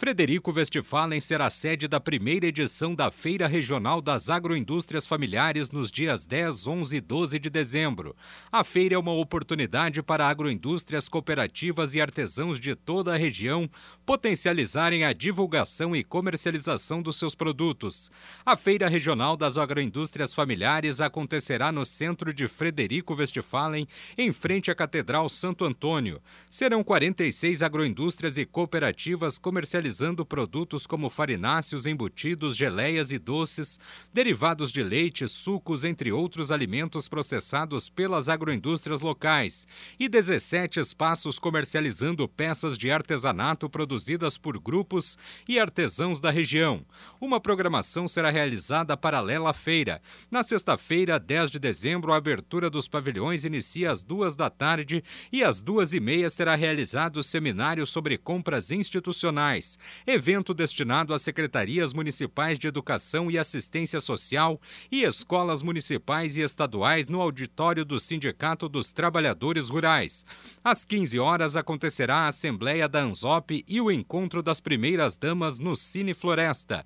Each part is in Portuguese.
Frederico Westphalen será sede da primeira edição da Feira Regional das Agroindústrias Familiares nos dias 10, 11 e 12 de dezembro. A feira é uma oportunidade para agroindústrias, cooperativas e artesãos de toda a região potencializarem a divulgação e comercialização dos seus produtos. A Feira Regional das Agroindústrias Familiares acontecerá no centro de Frederico Westphalen, em frente à Catedral Santo Antônio. Serão 46 agroindústrias e cooperativas comercializadas comercializando produtos como farináceos, embutidos, geleias e doces, derivados de leite, sucos, entre outros alimentos processados pelas agroindústrias locais, e 17 espaços comercializando peças de artesanato produzidas por grupos e artesãos da região. Uma programação será realizada paralela à feira. Na sexta-feira, 10 de dezembro, a abertura dos pavilhões inicia às duas da tarde e às duas e meia será realizado o seminário sobre compras institucionais evento destinado às secretarias municipais de educação e assistência social e escolas municipais e estaduais no auditório do Sindicato dos Trabalhadores Rurais. Às 15 horas acontecerá a Assembleia da ANZOP e o encontro das primeiras damas no Cine Floresta.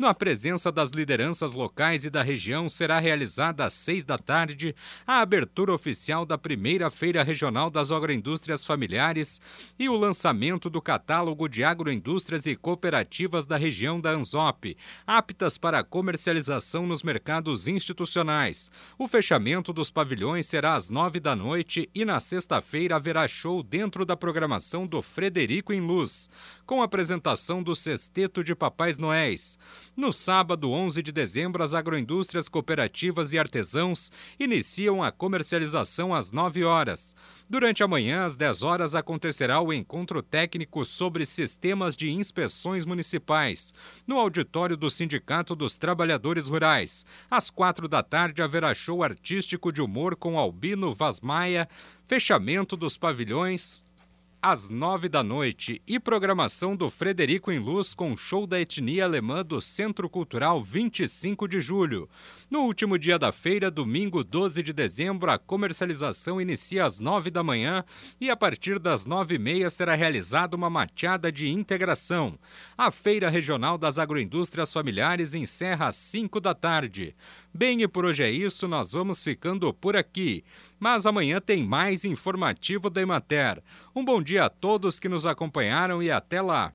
Na presença das lideranças locais e da região, será realizada às seis da tarde a abertura oficial da primeira Feira Regional das Agroindústrias Familiares e o lançamento do catálogo de agroindústrias e cooperativas da região da Anzop, aptas para comercialização nos mercados institucionais. O fechamento dos pavilhões será às nove da noite e na sexta-feira haverá show dentro da programação do Frederico em Luz, com apresentação do Sexteto de Papais Noéis. No sábado, 11 de dezembro, as agroindústrias cooperativas e artesãos iniciam a comercialização às 9 horas. Durante a manhã, às 10 horas, acontecerá o encontro técnico sobre sistemas de inspeções municipais, no auditório do Sindicato dos Trabalhadores Rurais. Às 4 da tarde, haverá show artístico de humor com Albino Vaz Maia, fechamento dos pavilhões às nove da noite e programação do Frederico em Luz com show da etnia alemã do Centro Cultural 25 de julho. No último dia da feira, domingo 12 de dezembro, a comercialização inicia às nove da manhã e a partir das nove e meia será realizada uma mateada de integração. A Feira Regional das Agroindústrias Familiares encerra às cinco da tarde. Bem, e por hoje é isso, nós vamos ficando por aqui. Mas amanhã tem mais informativo da Emater. Um bom dia a todos que nos acompanharam e até lá.